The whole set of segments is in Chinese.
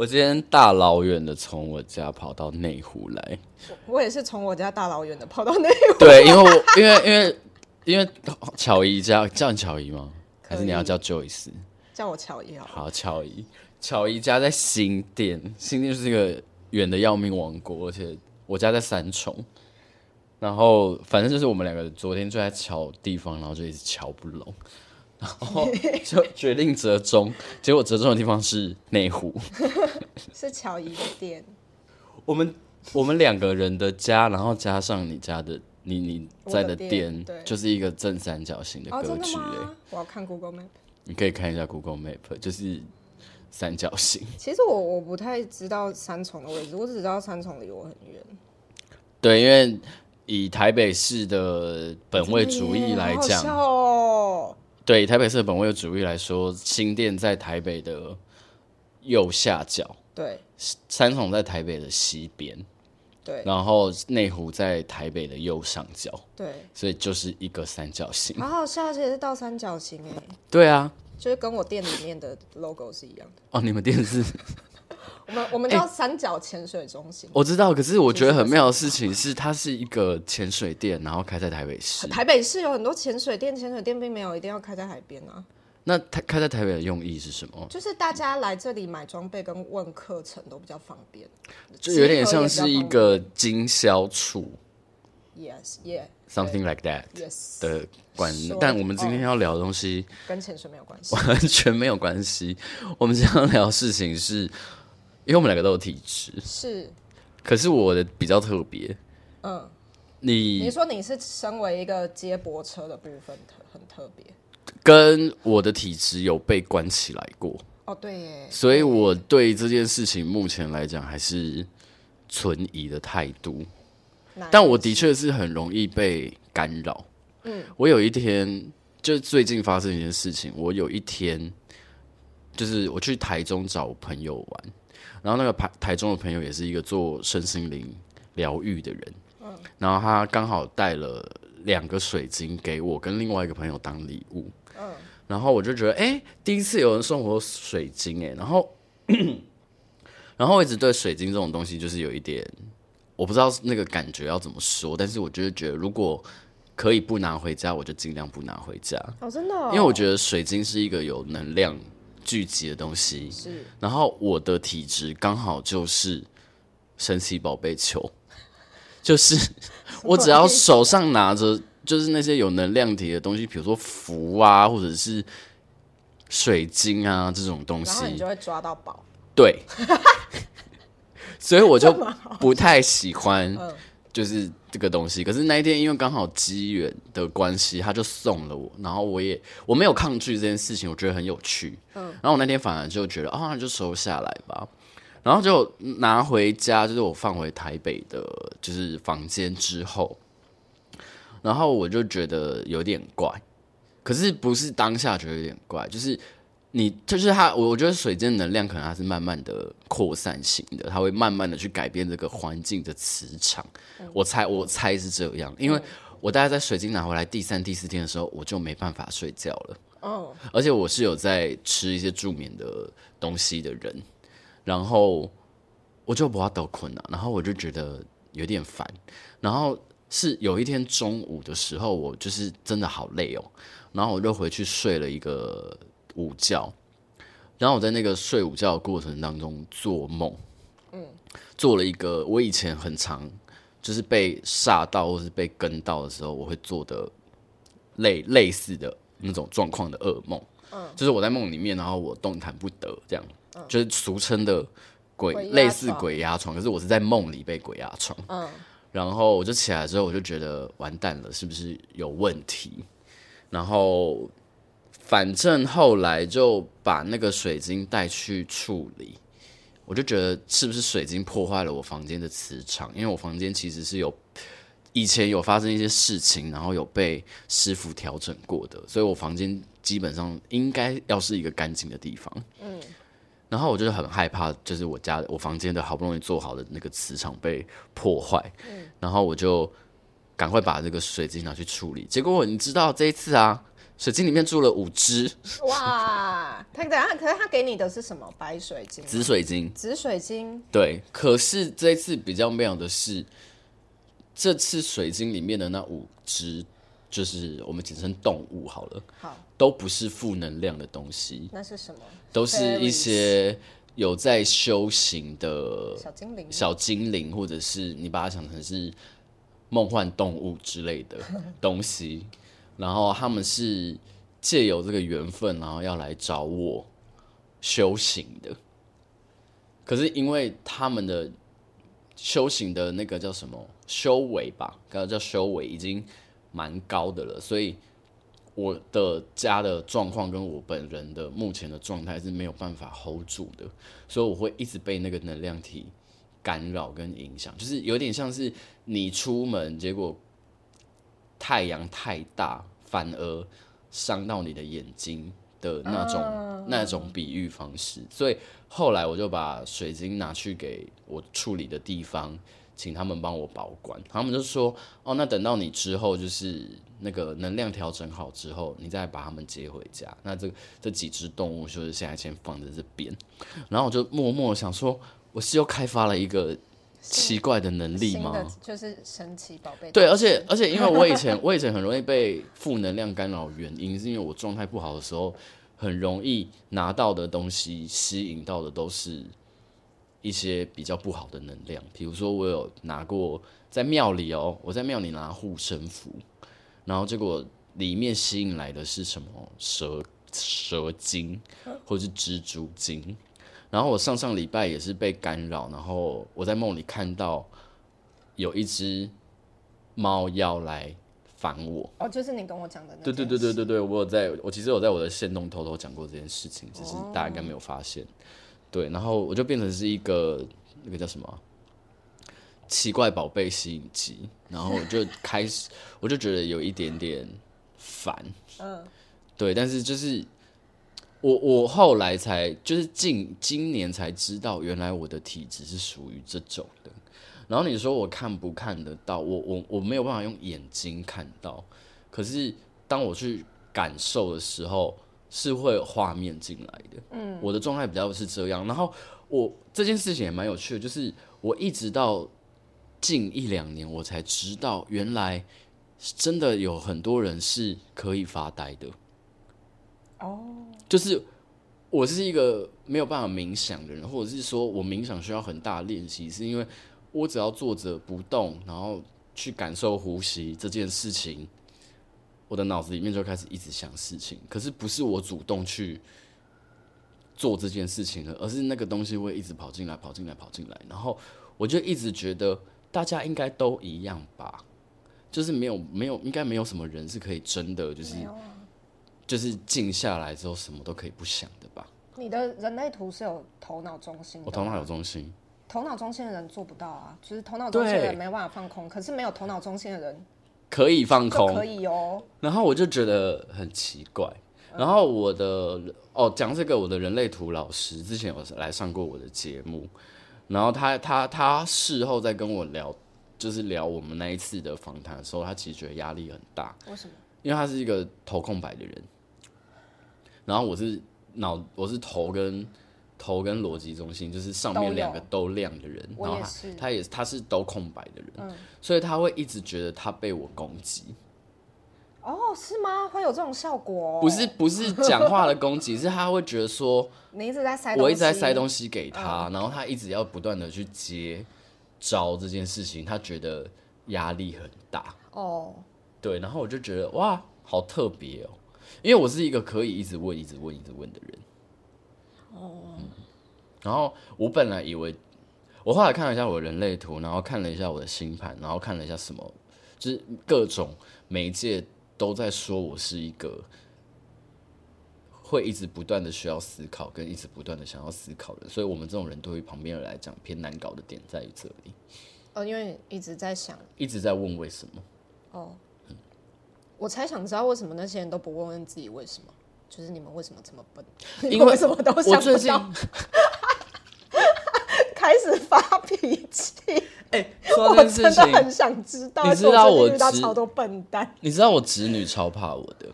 我今天大老远的从我家跑到内湖来，我也是从我家大老远的跑到内湖。对，因为我因为因为因为巧姨家叫你巧姨吗？还是你要叫 Joyce？叫我巧姨好。好，巧姨，巧姨家在新店，新店就是一个远的要命王国，而且我家在三重。然后反正就是我们两个昨天就在乔地方，然后就一直乔不拢。然后就决定折中，结果折中的地方是内湖，是乔怡的店。我们我们两个人的家，然后加上你家的你你在的店，就是一个正三角形的格局。哎，我要看 Google Map，你可以看一下 Google Map，就是三角形。其实我我不太知道三重的位置，我只知道三重离我很远。对，因为以台北市的本位主义来讲。对台北市的本位主义来说，新店在台北的右下角，对，三重在台北的西边，对，然后内湖在台北的右上角，对，所以就是一个三角形。好好笑，而且是倒三角形哎。对啊，就是跟我店里面的 logo 是一样的。哦，你们店是？我们我们叫三角潜水中心，欸，我知道。可是我觉得很妙的事情是，它是一个潜水店，然后开在台北市。台北市有很多潜水店，潜水店并没有一定要开在海边啊。那它开在台北的用意是什么？就是大家来这里买装备跟问课程都比较方便，就有点像是一个经销处。Yes，yeah，something like that。Yes 的管，但我们今天要聊的东西跟潜水没有关系，完全没有关系。我们今天要聊的事情是。因为我们两个都有体质，是，可是我的比较特别。嗯，你你说你是身为一个接驳车的部分特很特别，跟我的体质有被关起来过。哦，对耶。所以我对这件事情目前来讲还是存疑的态度。但我的确是很容易被干扰。嗯，我有一天就最近发生一件事情，我有一天就是我去台中找朋友玩。然后那个台台中的朋友也是一个做身心灵疗愈的人，嗯，然后他刚好带了两个水晶给我跟另外一个朋友当礼物，嗯，然后我就觉得，哎，第一次有人送我水晶，哎，然后，然后我一直对水晶这种东西就是有一点，我不知道那个感觉要怎么说，但是我就是觉得如果可以不拿回家，我就尽量不拿回家，哦，真的哦，因为我觉得水晶是一个有能量。聚集的东西是，然后我的体质刚好就是神奇宝贝球，就是我只要手上拿着就是那些有能量体的东西，比如说符啊，或者是水晶啊这种东西，然后你就会抓到宝。对，所以我就不太喜欢，就是。这个东西，可是那一天因为刚好机缘的关系，他就送了我，然后我也我没有抗拒这件事情，我觉得很有趣。嗯，然后我那天反而就觉得，啊、哦，那就收下来吧，然后就拿回家，就是我放回台北的，就是房间之后，然后我就觉得有点怪，可是不是当下觉得有点怪，就是。你就是它，我我觉得水晶能量可能它是慢慢的扩散型的，它会慢慢的去改变这个环境的磁场。嗯、我猜我猜是这样，因为我大概在水晶拿回来第三、第四天的时候，我就没办法睡觉了。哦，而且我是有在吃一些助眠的东西的人，然后我就不要得困了，然后我就觉得有点烦，然后是有一天中午的时候，我就是真的好累哦，然后我就回去睡了一个。午觉，然后我在那个睡午觉的过程当中做梦，嗯，做了一个我以前很常就是被吓到或是被跟到的时候，我会做的类类似的那种状况的噩梦，嗯，就是我在梦里面，然后我动弹不得，这样，嗯，就是俗称的鬼，鬼类似鬼压床，可是我是在梦里被鬼压床，嗯，然后我就起来之后，我就觉得完蛋了，是不是有问题？然后。反正后来就把那个水晶带去处理，我就觉得是不是水晶破坏了我房间的磁场？因为我房间其实是有以前有发生一些事情，然后有被师傅调整过的，所以我房间基本上应该要是一个干净的地方。嗯，然后我就很害怕，就是我家我房间的好不容易做好的那个磁场被破坏。嗯，然后我就赶快把这个水晶拿去处理。结果你知道这一次啊。水晶里面住了五只。哇！他等下，可是他给你的是什么？白水晶、紫水晶、紫水晶。对，可是这一次比较妙的是，这次水晶里面的那五只，就是我们简称动物好了，好，都不是负能量的东西。那是什么？都是一些有在修行的小精灵，小精灵，或者是你把它想成是梦幻动物之类的东西。然后他们是借由这个缘分，然后要来找我修行的。可是因为他们的修行的那个叫什么修为吧，刚刚叫修为已经蛮高的了，所以我的家的状况跟我本人的目前的状态是没有办法 hold 住的，所以我会一直被那个能量体干扰跟影响，就是有点像是你出门结果。太阳太大，反而伤到你的眼睛的那种、uh, 那种比喻方式，所以后来我就把水晶拿去给我处理的地方，请他们帮我保管。他们就说：“哦，那等到你之后，就是那个能量调整好之后，你再把他们接回家。”那这这几只动物就是现在先放在这边。然后我就默默想说，我是又开发了一个。奇怪的能力吗？就是神奇宝贝。对，而且而且，因为我以前 我以前很容易被负能量干扰，原因是因为我状态不好的时候，很容易拿到的东西吸引到的都是一些比较不好的能量。比如说，我有拿过在庙里哦，我在庙里拿护身符，然后结果里面吸引来的是什么蛇蛇精，或者是蜘蛛精。然后我上上礼拜也是被干扰，然后我在梦里看到有一只猫要来烦我。哦，就是你跟我讲的那。对对对对对对，我有在，我其实有在我的线动偷偷讲过这件事情，只是大家应该没有发现。哦、对，然后我就变成是一个那个叫什么奇怪宝贝吸引机，然后我就开始我就觉得有一点点烦。嗯，对，但是就是。我我后来才就是近今年才知道，原来我的体质是属于这种的。然后你说我看不看得到？我我我没有办法用眼睛看到，可是当我去感受的时候，是会有画面进来的。嗯，我的状态比较是这样。然后我这件事情也蛮有趣的，就是我一直到近一两年，我才知道，原来真的有很多人是可以发呆的。哦。就是我是一个没有办法冥想的人，或者是说我冥想需要很大练习，是因为我只要坐着不动，然后去感受呼吸这件事情，我的脑子里面就开始一直想事情。可是不是我主动去做这件事情的，而是那个东西会一直跑进来、跑进来、跑进来，然后我就一直觉得大家应该都一样吧，就是没有没有应该没有什么人是可以真的就是。就是静下来之后，什么都可以不想的吧？你的人类图是有头脑中心的，我头脑有中心。头脑中心的人做不到啊，就是头脑中心的人没办法放空，可是没有头脑中心的人可以放空，可以哦。然后我就觉得很奇怪。然后我的哦，讲这个，我的人类图老师之前有来上过我的节目，然后他他他事后在跟我聊，就是聊我们那一次的访谈的时候，他其实觉得压力很大。为什么？因为他是一个头空白的人。然后我是脑，我是头跟头跟逻辑中心，就是上面两个都亮的人。然后他他也他是都空白的人，嗯，所以他会一直觉得他被我攻击。哦，是吗？会有这种效果哦？不是不是讲话的攻击，是他会觉得说你一直在塞，我一直在塞东西给他，嗯，然后他一直要不断的去接招这件事情，他觉得压力很大。哦，对，然后我就觉得哇，好特别哦。因为我是一个可以一直问、一直问、一直问的人，哦、嗯，然后我本来以为，我后来看了一下我的人类图，然后看了一下我的星盘，然后看了一下什么，就是各种媒介都在说我是一个会一直不断的需要思考，跟一直不断的想要思考的，所以我们这种人对于旁边人来讲偏难搞的点在于这里。哦，因为一直在想，一直在问为什么。哦。我才想知道为什么那些人都不问问自己为什么，就是你们为什么这么笨？因为，为什么都想不到？开始发脾气。哎、欸，说这件事情，我真的很想知道。你知道我遇到超多笨蛋。你知道我侄女超怕我的，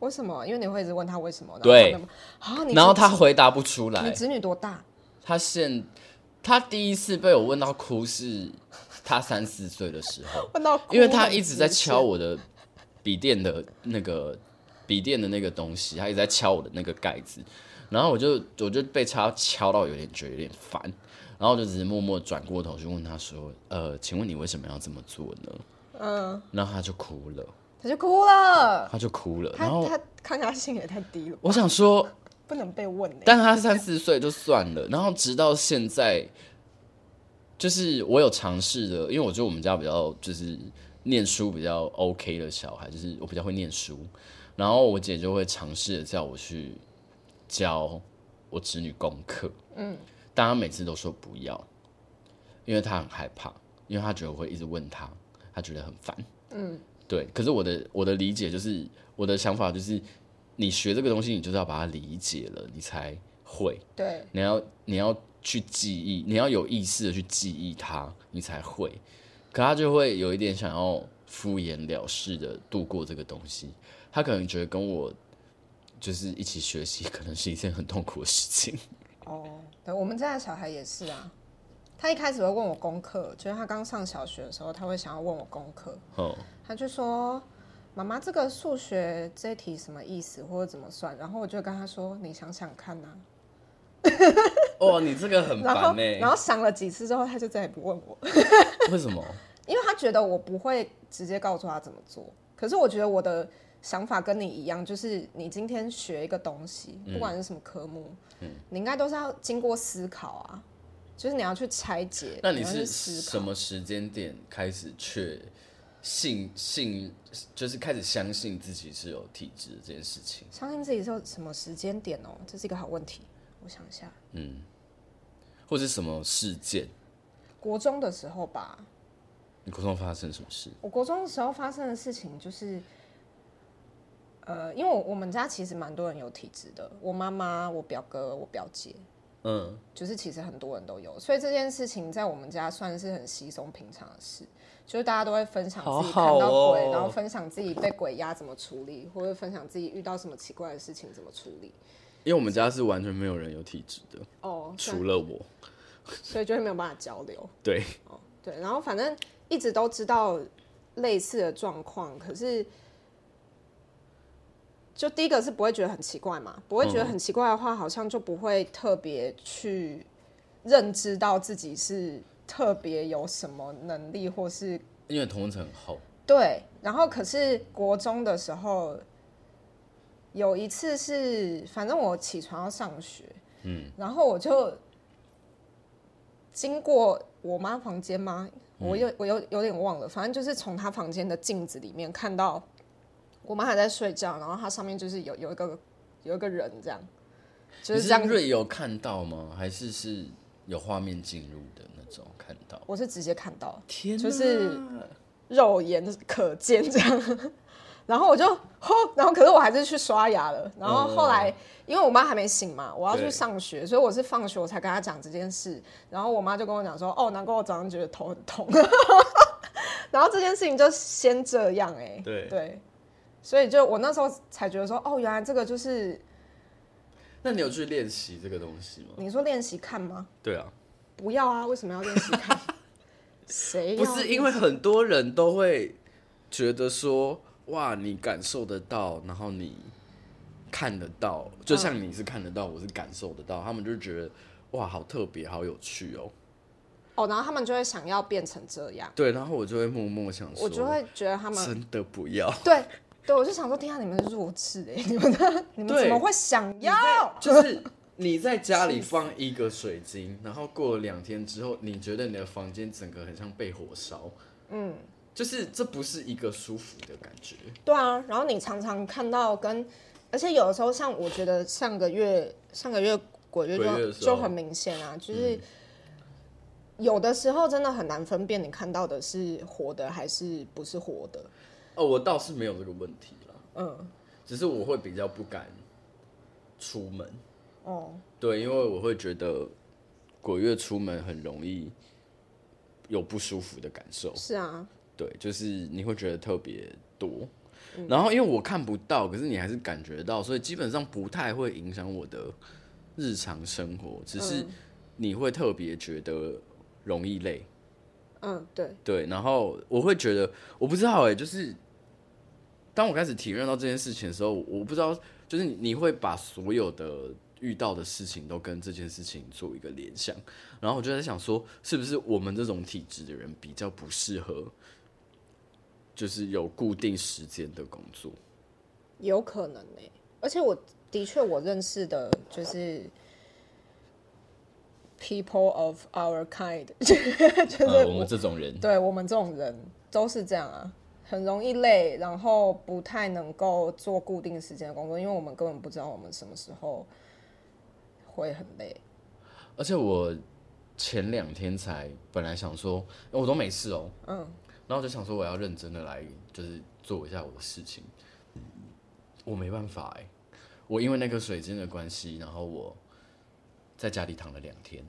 为什么？因为你会一直问他为什么。对。啊，然后他回答不出来。你侄女多大？他现他第一次被我问到哭是，他三四岁的时候。问到哭。因为他一直在敲我的笔电的那个笔电的那个东西，他一直在敲我的那个盖子，然后我就我就被他敲到有点觉得有点烦，然后我就只是默默转过头去问他说：“呃，请问你为什么要这么做呢？”嗯，然后他就哭了。他就哭了，他就哭了，然后他抗压性也太低了。我想说，不能被问，但他三四岁就算了，然后直到现在，就是我有尝试的，因为我觉得我们家比较就是念书比较 OK 的小孩，就是我比较会念书，然后我姐就会尝试的叫我去教我侄女功课，嗯，但她每次都说不要，因为她很害怕，因为她觉得我会一直问她，她觉得很烦，嗯。对，可是我的我的理解就是我的想法就是，你学这个东西，你就是要把它理解了，你才会。对，你要你要去记忆，你要有意识的去记忆它，你才会。可他就会有一点想要敷衍了事的度过这个东西，他可能觉得跟我就是一起学习，可能是一件很痛苦的事情。哦，对，我们家的小孩也是啊。他一开始会问我功课，就是他刚上小学的时候，他会想要问我功课。Oh. 他就说：“妈妈，这个数学这题什么意思，或者怎么算？”然后我就跟他说：“你想想看呐、啊。” 哦，你这个很烦呢。然后想了几次之后，他就再也不问我。为什么？因为他觉得我不会直接告诉他怎么做。可是我觉得我的想法跟你一样，就是你今天学一个东西，不管是什么科目，嗯、你应该都是要经过思考啊。就是你要去拆解。那你是什么时间点开始确信信，就是开始相信自己是有体质这件事情？相信自己是有什么时间点哦？这是一个好问题。我想一下。嗯。或是什么事件？国中的时候吧。你国中发生什么事？我国中的时候发生的事情就是，呃，因为我我们家其实蛮多人有体质的，我妈妈、我表哥、我表姐。嗯，就是其实很多人都有，所以这件事情在我们家算是很稀松平常的事，就是大家都会分享自己看到鬼，然后分享自己被鬼压怎么处理，或者分享自己遇到什么奇怪的事情怎么处理。因为我们家是完全没有人有体质的哦，除了我，所以就会没有办法交流。对，哦，对，然后反正一直都知道类似的状况，可是。就第一个是不会觉得很奇怪嘛，不会觉得很奇怪的话，好像就不会特别去认知到自己是特别有什么能力，或是因为同温层很厚。对，然后可是国中的时候有一次是，反正我起床要上学，嗯，然后我就经过我妈房间吗？我有我有有点忘了，反正就是从她房间的镜子里面看到。我妈还在睡觉，然后她上面就是有有一个有一个人这样，就是这样。瑞有看到吗？还是是有画面进入的那种看到？我是直接看到，天，就是肉眼可见这样。然后我就，然后可是我还是去刷牙了。然后后来，因为我妈还没醒嘛，我要去上学，所以我是放学我才跟她讲这件事。然后我妈就跟我讲说：“哦，难怪我早上觉得头很痛。”然后这件事情就先这样哎、欸，对对。所以就我那时候才觉得说，哦，原来这个就是。那你有去练习这个东西吗？你说练习看吗？对啊。不要啊！为什么要练习看？谁？不是因为很多人都会觉得说，哇，你感受得到，然后你看得到，就像你是看得到，我是感受得到，他们就觉得哇，好特别，好有趣哦。哦，然后他们就会想要变成这样。对，然后我就会默默想说，我就会觉得他们真的不要。对。对，我就想说，天啊，你们弱智哎！你们的 你们怎么会想要？就是你在家里放一个水晶，然后过了两天之后，你觉得你的房间整个很像被火烧，嗯，就是这不是一个舒服的感觉。对啊，然后你常常看到跟，而且有的时候，像我觉得上个月上个月鬼月就就很明显啊，就是有的时候真的很难分辨你看到的是活的还是不是活的。哦，我倒是没有这个问题了。嗯，只是我会比较不敢出门。哦，对，因为我会觉得鬼月出门很容易有不舒服的感受。是啊，对，就是你会觉得特别多。嗯、然后因为我看不到，可是你还是感觉到，所以基本上不太会影响我的日常生活，只是你会特别觉得容易累。嗯，对对，然后我会觉得，我不知道哎，就是当我开始体验到这件事情的时候，我不知道，就是你会把所有的遇到的事情都跟这件事情做一个联想，然后我就在想说，是不是我们这种体质的人比较不适合，就是有固定时间的工作？有可能呢，而且我的确我认识的就是。People of our kind，就是我，呃、我们这种人，对我们这种人都是这样啊，很容易累，然后不太能够做固定时间的工作，因为我们根本不知道我们什么时候会很累。而且我前两天才本来想说，我都没事哦，嗯，然后我就想说我要认真的来，就是做一下我的事情，我没办法哎，我因为那个水晶的关系，然后我。在家里躺了两天，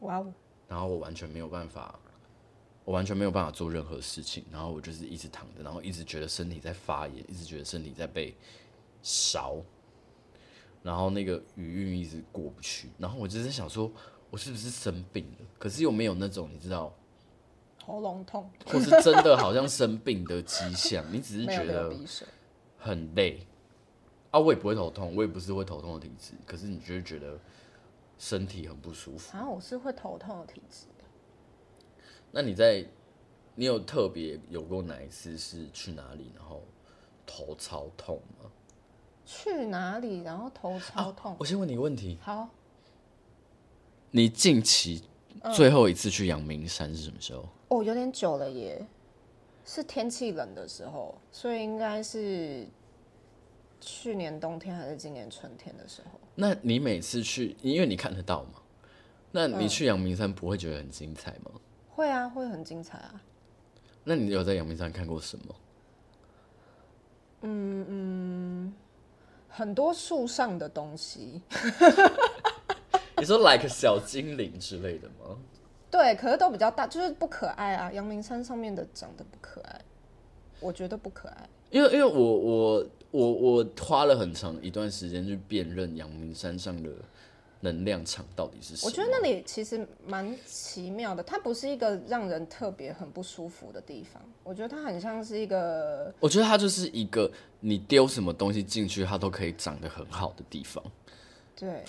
哇哦！然后我完全没有办法，我完全没有办法做任何事情，然后我就是一直躺着，然后一直觉得身体在发炎，一直觉得身体在被烧，然后那个余韵一直过不去，然后我就在想说，我是不是生病了？可是又没有那种你知道，喉咙痛，或是真的好像生病的迹象，你只是觉得很累啊！我也不会头痛，我也不是会头痛的体质，可是你就是觉得。身体很不舒服。啊，我是会头痛的体质。那你在，你有特别有过哪一次是去哪里，然后头超痛吗？去哪里，然后头超痛？啊，我先问你一个问题。好。你近期最后一次去阳明山是什么时候？嗯。哦，有点久了耶，是天气冷的时候，所以应该是。去年冬天还是今年春天的时候？那你每次去，因为你看得到嘛？那你去阳明山不会觉得很精彩吗？嗯，会啊，会很精彩啊。那你有在阳明山看过什么？嗯嗯，很多树上的东西。你说 like 小精灵之类的吗？对，可是都比较大，就是不可爱啊。阳明山上面的长得不可爱，我觉得不可爱。因为因为我我。我我花了很长一段时间去辨认阳明山上的能量场到底是什么。我觉得那里其实蛮奇妙的，它不是一个让人特别很不舒服的地方。我觉得它很像是一个，我觉得它就是一个你丢什么东西进去，它都可以长得很好的地方。对。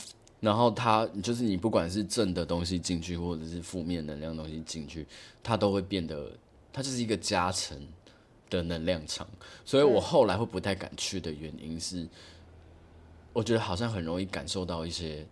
然后它就是你不管是正的东西进去，或者是负面能量的东西进去，它都会变得，它就是一个加成。的能量场，所以我后来会不太敢去的原因是，我觉得好像很容易感受到一些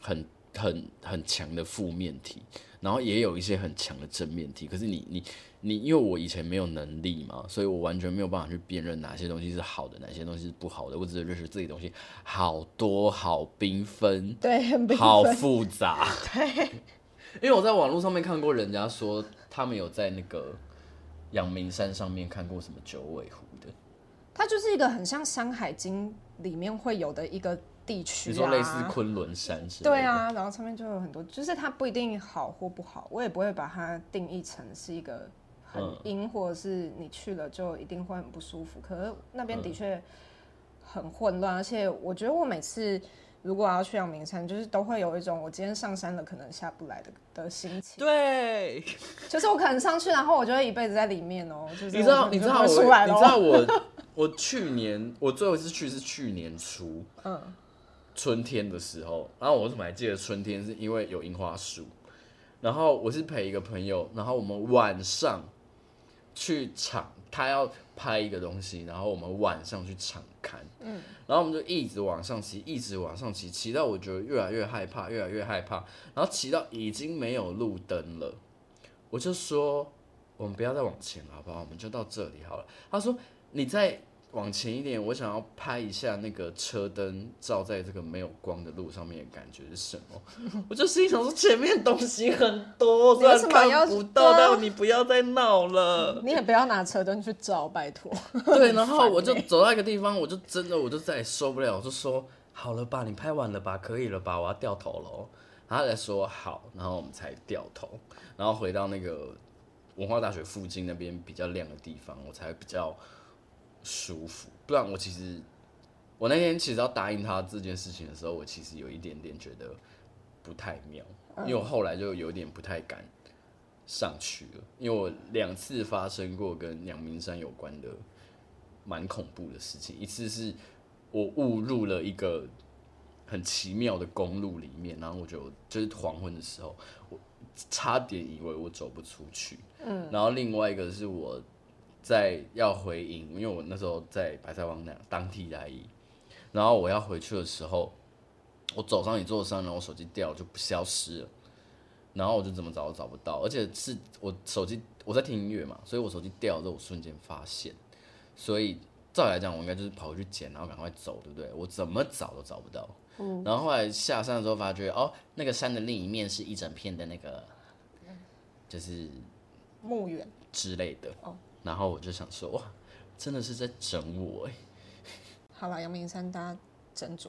很很很强的负面体，然后也有一些很强的正面体。可是你你你，因为我以前没有能力嘛，所以我完全没有办法去辨认哪些东西是好的，哪些东西是不好的。我只是认识自己东西好多好缤纷，对，很缤纷，好复杂。对，因为我在网络上面看过人家说，他们有在那个。阳明山上面看过什么九尾狐的？它就是一个很像《山海经》里面会有的一个地区啊，你说类似昆仑山是？对啊，然后上面就有很多，就是它不一定好或不好，我也不会把它定义成是一个很阴，或者是你去了就一定会很不舒服。可是那边的确很混乱，而且我觉得我每次。如果要去阳明山，就是都会有一种我今天上山了，可能下不来的的心情。对，就是我可能上去，然后我就会一辈子在里面哦、喔。就是你知道，你知道我，你知道我，我去年我最后一次去是去年初，嗯，春天的时候。然后我为什么还记得春天？是因为有樱花树。然后我是陪一个朋友，然后我们晚上去场，他要拍一个东西，然后我们晚上去场看，嗯。然后我们就一直往上骑，一直往上骑，骑到我觉得越来越害怕，越来越害怕。然后骑到已经没有路灯了，我就说我们不要再往前了，好不好？我们就到这里好了。他说你再往前一点，我想要拍一下那个车灯照在这个没有光的路上面的感觉是什么？我就心想说前面东西很多，虽然看不到，但你不要再闹了。你也不要拿车灯去照，拜托。对，然后我就走到一个地方，我就真的我就再也受不了，我就说好了吧，你拍完了吧，可以了吧，我要掉头了。然后他才说好，然后我们才掉头，然后回到那个文化大学附近那边比较亮的地方，我才比较。舒服。不然我其实，我那天其实要答应他这件事情的时候，我其实有一点点觉得不太妙，因为我后来就有点不太敢上去了，因为我两次发生过跟阳明山有关的蛮恐怖的事情，一次是我误入了一个很奇妙的公路里面，然后我就就是黄昏的时候，我差点以为我走不出去，嗯，然后另外一个是我。在要回营，因为我那时候在白菜湾那当替代役，然后我要回去的时候，我走上一座山，然后我手机掉就不消失了，然后我就怎么找都找不到，而且是我手机我在听音乐嘛，所以我手机掉了之后我瞬间发现，所以照理来讲我应该就是跑回去捡，然后赶快走，对不对？我怎么找都找不到，嗯，然后后来下山的时候发觉，哦，那个山的另一面是一整片的那个，就是墓园之类的，哦。然后我就想说，哇，真的是在整我哎！好了，杨明山大家斟酌。